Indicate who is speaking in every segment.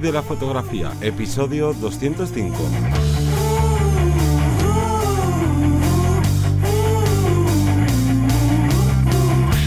Speaker 1: De la fotografía, episodio 205.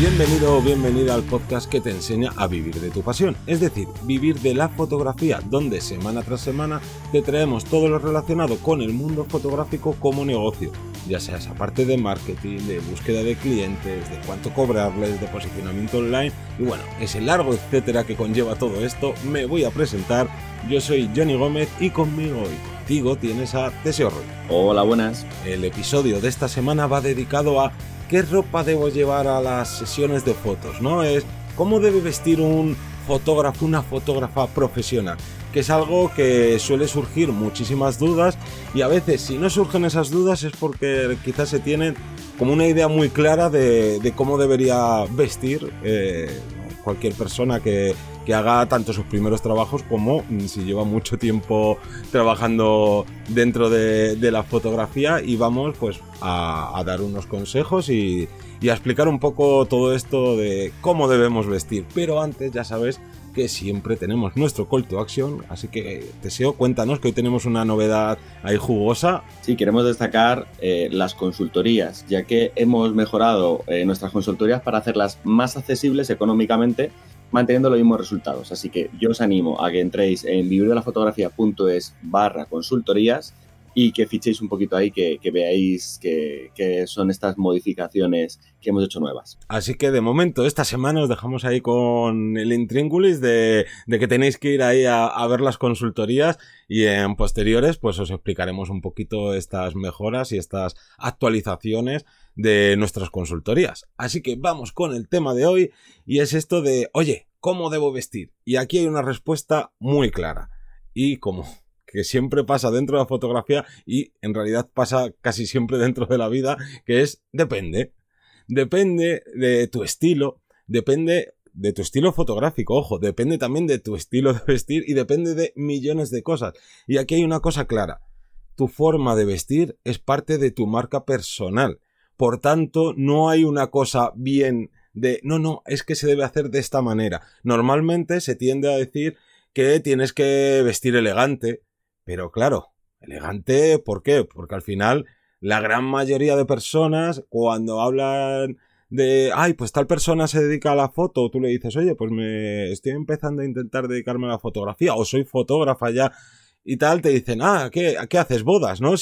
Speaker 1: Bienvenido o bienvenida al podcast que te enseña a vivir de tu pasión, es decir, vivir de la fotografía, donde semana tras semana te traemos todo lo relacionado con el mundo fotográfico como negocio, ya sea esa parte de marketing, de búsqueda de clientes, de cuánto cobrarles, de posicionamiento online y bueno, ese largo etcétera que conlleva todo esto, me voy a presentar. Yo soy Johnny Gómez y conmigo hoy contigo tienes a Deseo Roy.
Speaker 2: Hola, buenas.
Speaker 1: El episodio de esta semana va dedicado a qué ropa debo llevar a las sesiones de fotos, ¿no? Es cómo debe vestir un fotógrafo, una fotógrafa profesional, que es algo que suele surgir muchísimas dudas y a veces si no surgen esas dudas es porque quizás se tienen como una idea muy clara de, cómo debería vestir eh, cualquier persona que, que haga tanto sus primeros trabajos como mm, si lleva mucho tiempo trabajando dentro de, la fotografía y vamos pues a, dar unos consejos y, y, a explicar un poco todo esto de cómo debemos vestir. Pero antes ya sabes que siempre tenemos nuestro call to action, así que Teseo, cuéntanos que hoy tenemos una novedad ahí jugosa.
Speaker 2: Sí, queremos destacar eh, las consultorías, ya que hemos mejorado eh, nuestras consultorías para hacerlas más accesibles económicamente manteniendo los mismos resultados. Así que yo os animo a que entréis en vivirdelafotografía.es barra consultorías y que fichéis un poquito ahí, que, veáis que, son estas modificaciones que hemos hecho nuevas.
Speaker 1: Así que de momento, esta semana os dejamos ahí con el intríngulis de, que tenéis que ir ahí a, ver las consultorías y en posteriores pues os explicaremos un poquito estas mejoras y estas actualizaciones de nuestras consultorías. Así que vamos con el tema de hoy y es esto de, oye, ¿cómo debo vestir? Y aquí hay una respuesta muy clara. Y como que siempre pasa dentro de la fotografía y en realidad pasa casi siempre dentro de la vida, que es depende. Depende de tu estilo, depende de tu estilo fotográfico, ojo, depende también de tu estilo de vestir y depende de millones de cosas. Y aquí hay una cosa clara, tu forma de vestir es parte de tu marca personal. Por tanto, no hay una cosa bien de, no, no, es que se debe hacer de esta manera. Normalmente se tiende a decir que tienes que vestir elegante, pero claro, elegante, ¿por qué? Porque al final la gran mayoría de personas cuando hablan de, ay, pues tal persona se dedica a la foto, tú le dices, oye, pues me estoy empezando a intentar dedicarme a la fotografía o soy fotógrafa ya y tal, te dicen, ah, ¿qué, ¿qué haces bodas? ¿No?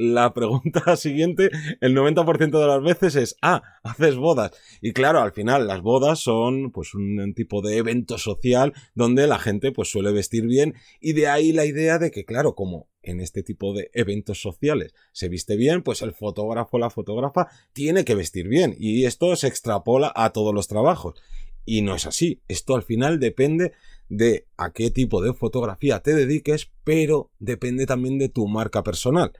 Speaker 1: La pregunta siguiente, el 90% de las veces es, ah, haces bodas. Y claro, al final las bodas son pues un tipo de evento social donde la gente pues suele vestir bien y de ahí la idea de que claro, como en este tipo de eventos sociales se viste bien, pues el fotógrafo o la fotógrafa tiene que vestir bien y esto se extrapola a todos los trabajos. Y no es así, esto al final depende de a qué tipo de fotografía te dediques, pero depende también de tu marca personal.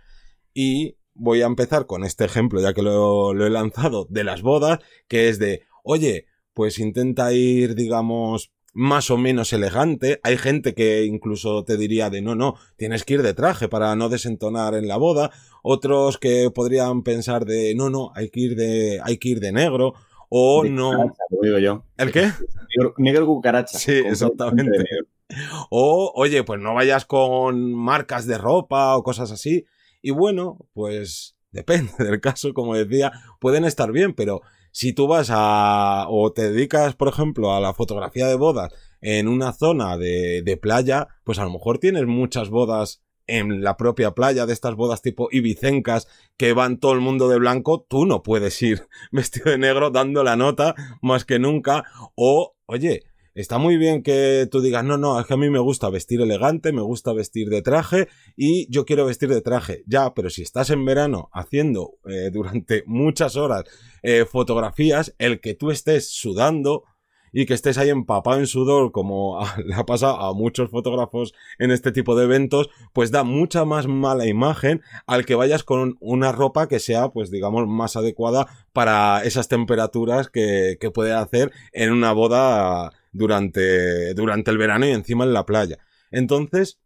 Speaker 1: Y voy a empezar con este ejemplo, ya que lo, he lanzado, de las bodas, que es de, oye, pues intenta ir, digamos, más o menos elegante. Hay gente que incluso te diría de no, no, tienes que ir de traje para no desentonar en la boda. Otros que podrían pensar de no, no, hay que ir de, hay que ir de negro. O no.
Speaker 2: digo yo.
Speaker 1: ¿El qué?
Speaker 2: Negro, cucaracha.
Speaker 1: Sí, exactamente. O, oye, pues no vayas con marcas de ropa o cosas así. Y bueno, pues depende del caso, como decía, pueden estar bien, pero si tú vas a o te dedicas, por ejemplo, a la fotografía de bodas en una zona de, de playa, pues a lo mejor tienes muchas bodas en la propia playa de estas bodas tipo ibicencas que van todo el mundo de blanco, tú no puedes ir vestido de negro dando la nota más que nunca. O, oye, Está muy bien que tú digas, no, no, es que a mí me gusta vestir elegante, me gusta vestir de traje y yo quiero vestir de traje. Ya, pero si estás en verano haciendo eh, durante muchas horas eh, fotografías, el que tú estés sudando y que estés ahí empapado en sudor, como le ha pasado a muchos fotógrafos en este tipo de eventos, pues da mucha más mala imagen al que vayas con una ropa que sea, pues digamos, más adecuada para esas temperaturas que, que puede hacer en una boda durante, durante el verano y encima en la playa. Entonces,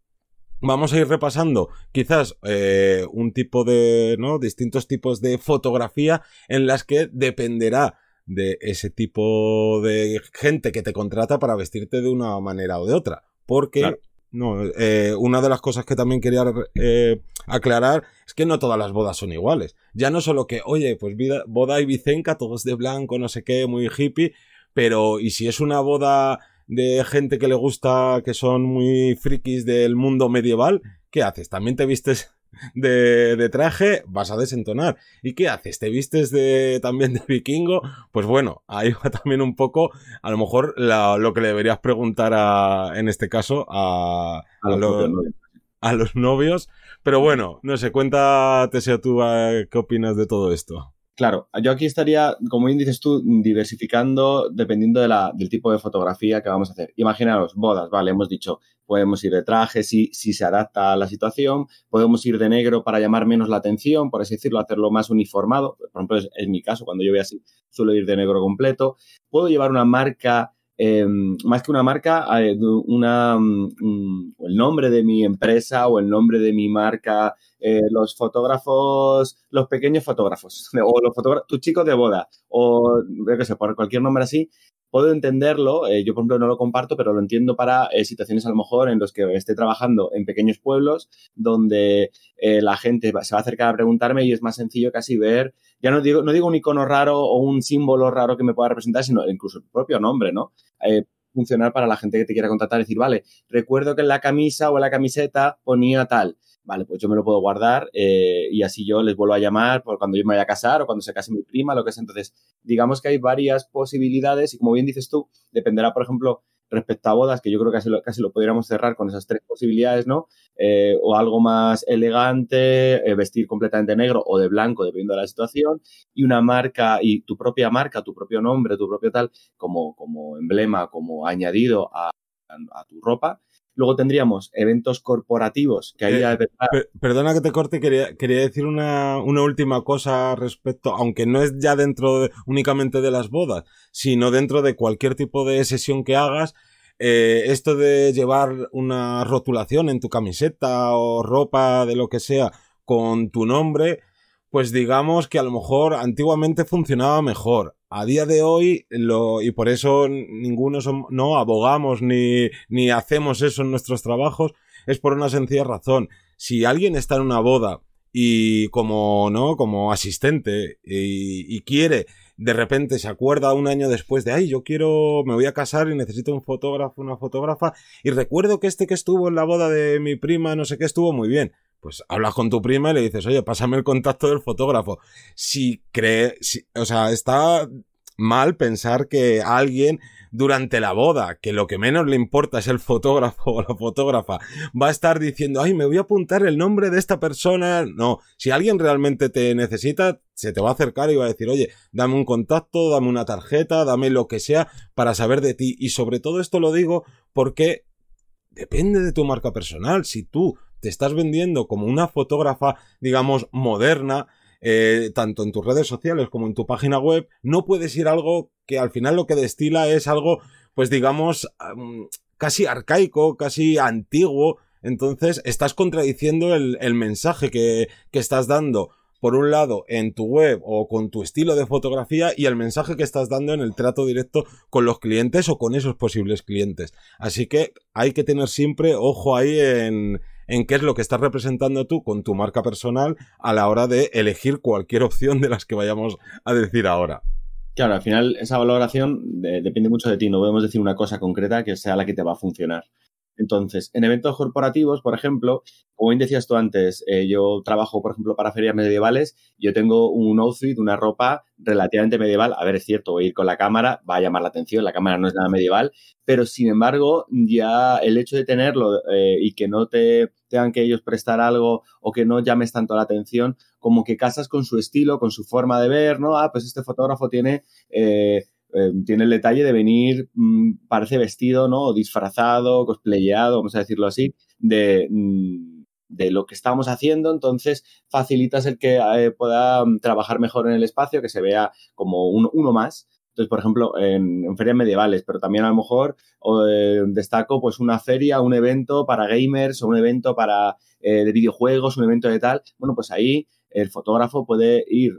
Speaker 1: vamos a ir repasando quizás eh, un tipo de, ¿no? Distintos tipos de fotografía en las que dependerá de ese tipo de gente que te contrata para vestirte de una manera o de otra. Porque no. Eh, una de las cosas que también quería eh, aclarar es que no todas las bodas son iguales. Ya no solo que, oye, pues vida, boda y vicenca, todos de blanco, no sé qué, muy hippie, pero ¿y si es una boda de gente que le gusta, que son muy frikis del mundo medieval? ¿Qué haces? ¿También te vistes de, traje, vas a desentonar. ¿Y qué haces? ¿Te vistes de, también de vikingo? Pues bueno, ahí va también un poco, a lo mejor, lo que le deberías preguntar a, en este caso a, a, los, novios. Pero bueno, no sé, cuéntate, sea tú, ¿qué opinas de todo esto?
Speaker 2: Claro, yo aquí estaría, como bien tú, diversificando dependiendo de la, del tipo de fotografía que vamos a hacer. Imaginaros, bodas, vale, hemos dicho, podemos ir de traje si, si se adapta a la situación, podemos ir de negro para llamar menos la atención, por así decirlo, hacerlo más uniformado. Por ejemplo, es mi caso, cuando yo voy así, suelo ir de negro completo. Puedo llevar una marca Em, más que una marca, eh, una, mm, el nombre de mi empresa o el nombre de mi marca, eh, los fotógrafos, los pequeños fotógrafos, o los fotógrafos, tus chicos de boda, o yo qué sé, por cualquier nombre así, puedo entenderlo, eh, yo por ejemplo no lo comparto, pero lo entiendo para eh, situaciones a lo mejor en los que esté trabajando en pequeños pueblos donde eh, la gente se va a acercar a preguntarme y es más sencillo casi ver, ya no digo, no digo un icono raro o un símbolo raro que me pueda representar, sino incluso el propio nombre, ¿no? funcionar para la gente que te quiera contactar, decir, vale, recuerdo que en la camisa o en la camiseta ponía tal vale, pues yo me lo puedo guardar eh, y así yo les vuelvo a llamar por cuando yo me vaya a casar o cuando se case mi prima, lo que sea. Entonces, digamos que hay varias posibilidades y como bien dices tú, dependerá, por ejemplo, respecto a bodas, que yo creo que casi lo, casi lo podríamos cerrar con esas tres posibilidades, ¿no? Eh, o algo más elegante, eh, vestir completamente negro o de blanco, dependiendo de la situación, y una marca, y tu propia marca, tu propio nombre, tu propio tal, como, como emblema, como añadido a, a tu ropa, Luego tendríamos eventos corporativos, que ahí...
Speaker 1: Eh, perdona que te corte, quería, quería decir una, una, última cosa respecto, aunque no es ya dentro únicamente de las bodas, sino dentro de cualquier tipo de sesión que hagas, eh, esto de llevar una rotulación en tu camiseta o ropa de lo que sea con tu nombre, pues digamos que a lo mejor antiguamente funcionaba mejor a día de hoy, lo, y por eso ninguno no abogamos ni, ni hacemos eso en nuestros trabajos, es por una sencilla razón. Si alguien está en una boda y como, ¿no? Como asistente y, y quiere, de repente se acuerda un año después de, ay, yo quiero, me voy a casar y necesito un fotógrafo, una fotógrafa, y recuerdo que este que estuvo en la boda de mi prima, no sé qué, estuvo muy bien pues hablas con tu prima y le dices, oye, pásame el contacto del fotógrafo. Si cree, o sea, está mal pensar que alguien durante la boda, que lo que menos le importa es el fotógrafo o la fotógrafa, va a estar diciendo, ay, me voy a apuntar el nombre de esta persona. No, si alguien realmente te necesita, se te va a acercar y va a decir, oye, dame un contacto, dame una tarjeta, dame lo que sea para saber de ti. Y sobre todo esto lo digo porque depende de tu marca personal. Si tú te estás vendiendo como una fotógrafa, digamos, moderna, eh, tanto en tus redes sociales como en tu página web, no puedes ir algo que al final lo que destila es algo, pues digamos, casi arcaico, casi antiguo. Entonces, estás contradiciendo el, mensaje que, que estás dando por un lado en tu web o con tu estilo de fotografía y el mensaje que estás dando en el trato directo con los clientes o con esos posibles clientes. Así que hay que tener siempre ojo ahí en, en qué es lo que estás representando tú con tu marca personal a la hora de elegir cualquier opción de las que vayamos a decir ahora.
Speaker 2: Claro, al final esa valoración depende mucho de ti, no podemos decir una cosa concreta que sea la que te va a funcionar. Entonces, en eventos corporativos, por ejemplo, como bien decías tú antes, eh, yo trabajo, por ejemplo, para ferias medievales, yo tengo un outfit, una ropa relativamente medieval. A ver, es cierto, voy a ir con la cámara, va a llamar la atención, la cámara no es nada medieval, pero sin embargo, ya el hecho de tenerlo eh, y que no te tengan que ellos prestar algo o que no llames tanto la atención, como que casas con su estilo, con su forma de ver, ¿no? Ah, pues este fotógrafo tiene... Eh, tiene el detalle de venir, mm, parece vestido, ¿no? Disfrazado, cosplayado, vamos a decirlo así, de, mm, de lo que estamos haciendo, entonces facilitas el que eh, pueda mm, trabajar mejor en el espacio, que se vea como uno más. Entonces, por ejemplo, en, ferias medievales, pero también a lo mejor eh, destaco pues una feria, un evento para gamers o un evento para eh, de videojuegos, un evento de tal. Bueno, pues ahí el fotógrafo puede ir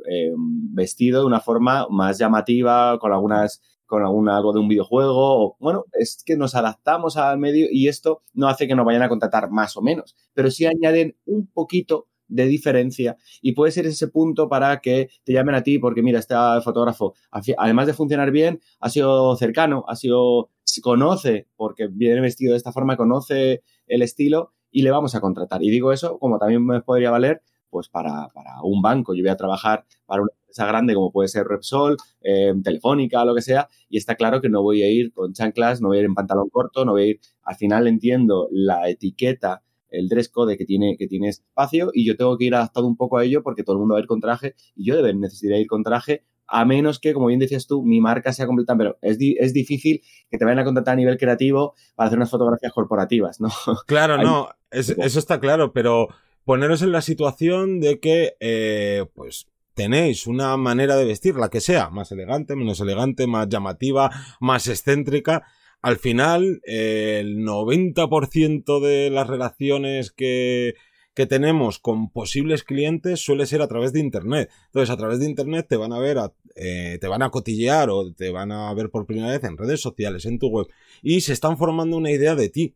Speaker 2: vestido de una forma más llamativa, con algunas con alguna, algo de un videojuego, o bueno, es que nos adaptamos al medio y esto no hace que nos vayan a contratar más o menos, pero sí añaden un poquito de diferencia y puede ser ese punto para que te llamen a ti porque mira, este fotógrafo, además de funcionar bien, ha sido cercano, ha sido, conoce, porque viene vestido de esta forma, conoce el estilo y le vamos a contratar. Y digo eso como también me podría valer pues para, para un banco. Yo voy a trabajar para una empresa grande como puede ser Repsol, eh, Telefónica, lo que sea, y está claro que no voy a ir con chanclas, no voy a ir en pantalón corto, no voy a ir, al final entiendo la etiqueta el dress code que tiene, que tiene espacio y yo tengo que ir adaptado un poco a ello porque todo el mundo va a ir con traje y yo necesitar ir con traje a menos que, como bien decías tú, mi marca sea completa, pero es, es difícil que te vayan a contratar a nivel creativo para hacer unas fotografías corporativas, ¿no?
Speaker 1: Claro, no, eso está claro, pero poneros en la situación de que, eh, pues, tenéis una manera de vestir, la que sea, más elegante, menos elegante, más llamativa, más excéntrica. Al final, el 90% de las relaciones que, que tenemos con posibles clientes suele ser a través de Internet. Entonces, a través de Internet te van a ver, eh, te van a cotillear o te van a ver por primera vez en redes sociales, en tu web, y se están formando una idea de ti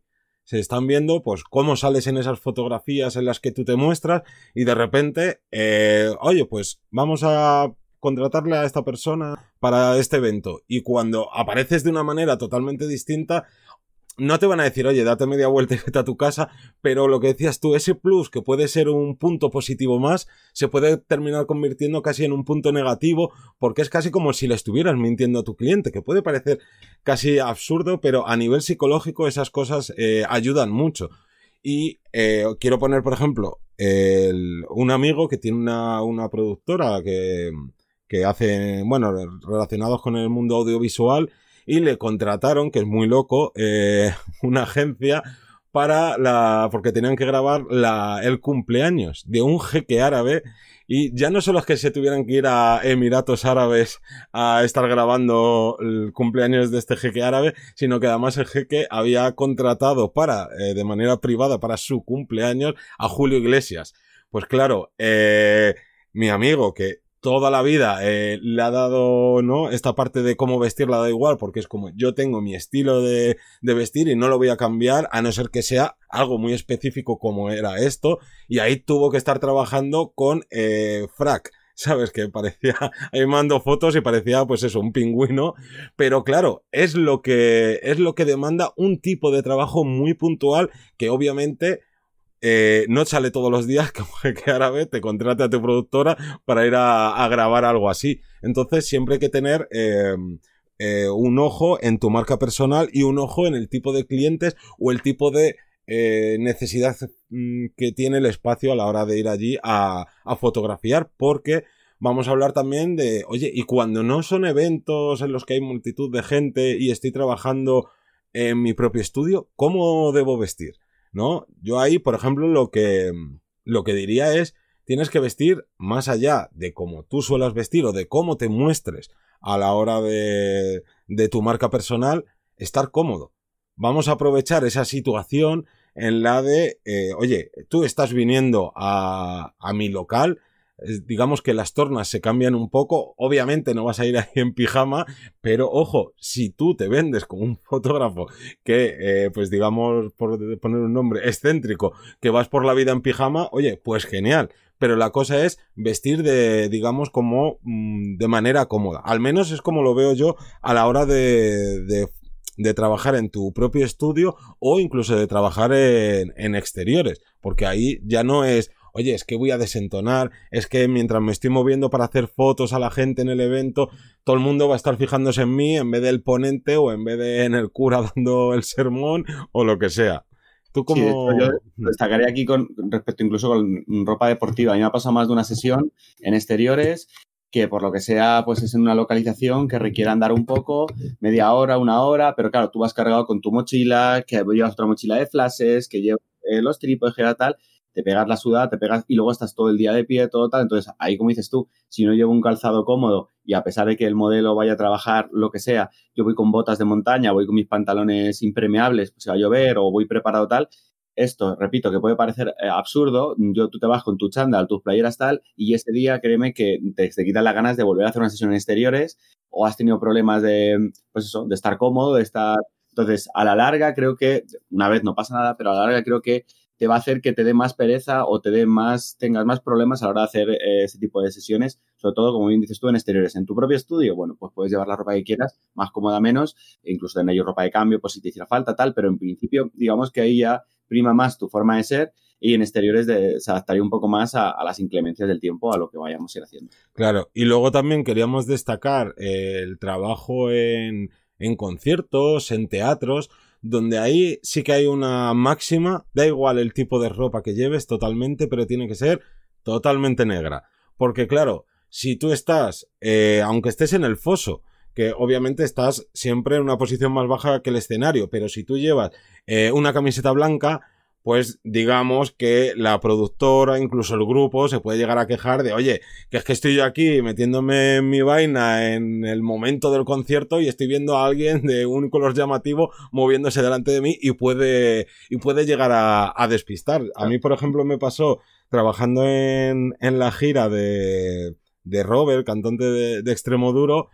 Speaker 1: se están viendo pues cómo sales en esas fotografías en las que tú te muestras y de repente, eh, oye, pues vamos a contratarle a esta persona para este evento. Y cuando apareces de una manera totalmente distinta, no te van a decir, oye, date media vuelta y vete a tu casa, pero lo que decías tú, ese plus que puede ser un punto positivo más, se puede terminar convirtiendo casi en un punto negativo, porque es casi como si le estuvieras mintiendo a tu cliente, que puede parecer casi absurdo, pero a nivel psicológico esas cosas eh, ayudan mucho. Y eh, quiero poner, por ejemplo, un amigo que tiene una, una productora que, que hace, bueno, relacionados con el mundo audiovisual, y le contrataron, que es muy loco, eh, una agencia para la, porque tenían que grabar la, el cumpleaños de un jeque árabe y ya no solo es que se tuvieran que ir a Emiratos Árabes a estar grabando el cumpleaños de este jeque árabe, sino que además el jeque había contratado para, eh, de manera privada, para su cumpleaños a Julio Iglesias. Pues claro, eh, mi amigo que toda la vida eh, le ha dado, ¿no? Esta parte de cómo vestir la da igual, porque es como yo tengo mi estilo de, de, vestir y no lo voy a cambiar, a no ser que sea algo muy específico como era esto, y ahí tuvo que estar trabajando con eh, frac. ¿Sabes? Que parecía, ahí mando fotos y parecía, pues eso, un pingüino. Pero claro, es lo que, es lo que demanda un tipo de trabajo muy puntual que obviamente eh, no sale todos los días que un jeque árabe te contrate a tu productora para ir a, grabar algo así. Entonces siempre hay que tener em, eh, un ojo en tu marca personal y un ojo en el tipo de clientes o el tipo de eh, necesidad mm, que tiene el espacio a la hora de ir allí a fotografiar porque vamos a hablar también de, oye, y cuando no son eventos en los que hay multitud de gente y estoy trabajando en mi propio estudio, ¿cómo debo vestir? ¿No? Yo ahí, por ejemplo, lo que, lo que diría es, tienes que vestir más allá de cómo tú suelas vestir o de cómo te muestres a la hora de, de tu marca personal, estar cómodo. Vamos a aprovechar esa situación en la de, eh, oye, tú estás viniendo a, a mi local, digamos que las tornas se cambian un poco. Obviamente no vas a ir ahí en pijama, pero ojo, si tú te vendes como un fotógrafo que, eh, pues digamos, por poner un nombre, excéntrico, que vas por la vida en pijama, oye, pues genial. Pero la cosa es vestir de, digamos, como mm, de manera cómoda. Al menos es como lo veo yo a la hora de, de trabajar en tu propio estudio o incluso de trabajar en, exteriores, porque ahí ya no es, oye, es que voy a desentonar, es que mientras me estoy moviendo para hacer fotos a la gente en el evento, todo el mundo va a estar fijándose en mí en vez del ponente o en vez de en el cura dando el sermón o lo que sea. ¿Tú como...
Speaker 2: yo destacaría aquí con respecto incluso con ropa deportiva. A mí me ha pasado más de una sesión en exteriores que por lo que sea, pues es en una localización que requiere andar un poco, media hora, una hora, pero claro, tú vas cargado con tu mochila, que llevas otra mochila de flashes, que llevas eh, los trípodes, que tal, te pegas la sudada, te pegas y luego estás todo el día de pie, todo tal. Entonces, ahí como dices tú, si no llevo un calzado cómodo y a pesar de que el modelo vaya a trabajar lo que sea, yo voy con botas de montaña, voy con mis pantalones impermeables, pues va a llover o voy preparado tal, esto, repito, que puede parecer eh, absurdo, yo tú te vas con tu chándal, tus playeras tal, y ese día créeme que te, te quitan las ganas de volver a hacer una sesión en exteriores o has tenido problemas de, pues eso, de estar cómodo, de estar... Entonces, a la larga creo que, una vez no pasa nada, pero a la larga creo que te va a hacer que te dé más pereza o te dé más, tengas más problemas a la hora de hacer eh, ese tipo de sesiones, sobre todo, como bien dices tú, en exteriores. En tu propio estudio, bueno, pues puedes llevar la ropa que quieras, más cómoda, menos, incluso tener ellos ropa de cambio, pues si te hiciera falta, tal, pero en principio, digamos que ahí ya prima más tu forma de ser y en exteriores se adaptaría un poco más a, las inclemencias del tiempo, a lo que vayamos a ir haciendo.
Speaker 1: Claro, y luego también queríamos destacar el trabajo en, en conciertos, en teatros, donde ahí sí que hay una máxima, da igual el tipo de ropa que lleves totalmente, pero tiene que ser totalmente negra. Porque claro, si tú estás, eh, aunque estés en el foso, que obviamente estás siempre en una posición más baja que el escenario, pero si tú llevas eh, una camiseta blanca, pues digamos que la productora, incluso el grupo, se puede llegar a quejar de, oye, que es que estoy yo aquí metiéndome en mi vaina en el momento del concierto y estoy viendo a alguien de un color llamativo moviéndose delante de mí y puede, y puede llegar a, despistar. A mí, por ejemplo, me pasó trabajando en, en la gira de, de Robert, cantante de, de Extremo Duro,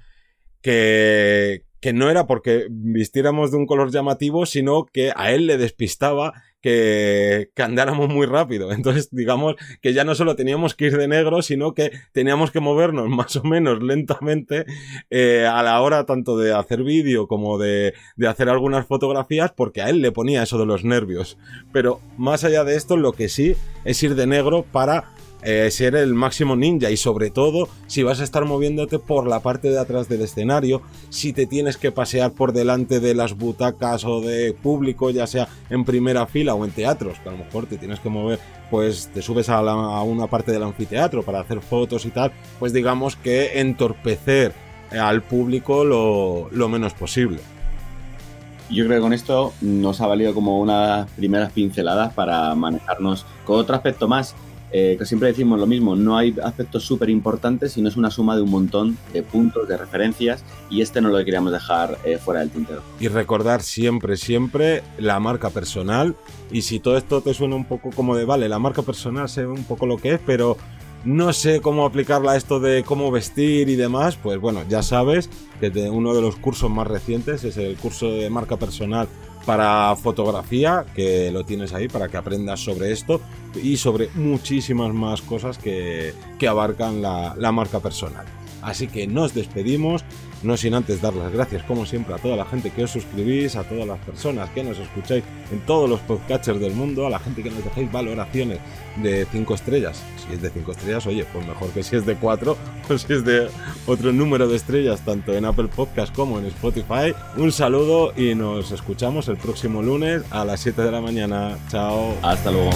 Speaker 1: que, que no era porque vistiéramos de un color llamativo, sino que a él le despistaba que, andáramos muy rápido. Entonces, digamos que ya no solo teníamos que ir de negro, sino que teníamos que movernos más o menos lentamente eh, a la hora tanto de hacer vídeo como de, de hacer algunas fotografías, porque a él le ponía eso de los nervios. Pero más allá de esto, lo que sí es ir de negro para eh, ser el máximo ninja y sobre todo si vas a estar moviéndote por la parte de atrás del escenario, si te tienes que pasear por delante de las butacas o de público, ya sea en primera fila o en teatros, que a lo mejor te tienes que mover, pues te subes a, una parte del anfiteatro para hacer fotos y tal, pues digamos que entorpecer al público lo, lo menos posible.
Speaker 2: Yo creo que con esto nos ha valido como unas primeras pinceladas para manejarnos con otro aspecto más eh, que siempre decimos lo mismo, no hay aspectos súper importantes, sino es una suma de un montón de puntos, de referencias, y este no lo queríamos dejar eh, fuera del tintero.
Speaker 1: Y recordar siempre, siempre la marca personal, y si todo esto te suena un poco como de, vale, la marca personal sé un poco lo que es, pero no sé cómo aplicarla a esto de cómo vestir y demás, pues bueno, ya sabes que uno de los cursos más recientes es el curso de marca personal para fotografía, que lo tienes ahí para que aprendas sobre esto y sobre muchísimas más cosas que, abarcan la, la marca personal. Así que nos despedimos, no sin antes dar las gracias, como siempre, a toda la gente que os suscribís, a todas las personas que nos escucháis en todos los podcatchers del mundo, a la gente que nos dejáis valoraciones de 5 estrellas. Si es de 5 estrellas, oye, pues mejor que si es de 4 o si es de otro número de estrellas, tanto en Apple Podcast como en Spotify. Un saludo y nos escuchamos el próximo lunes a las 7 de la mañana. Chao.
Speaker 2: Hasta luego.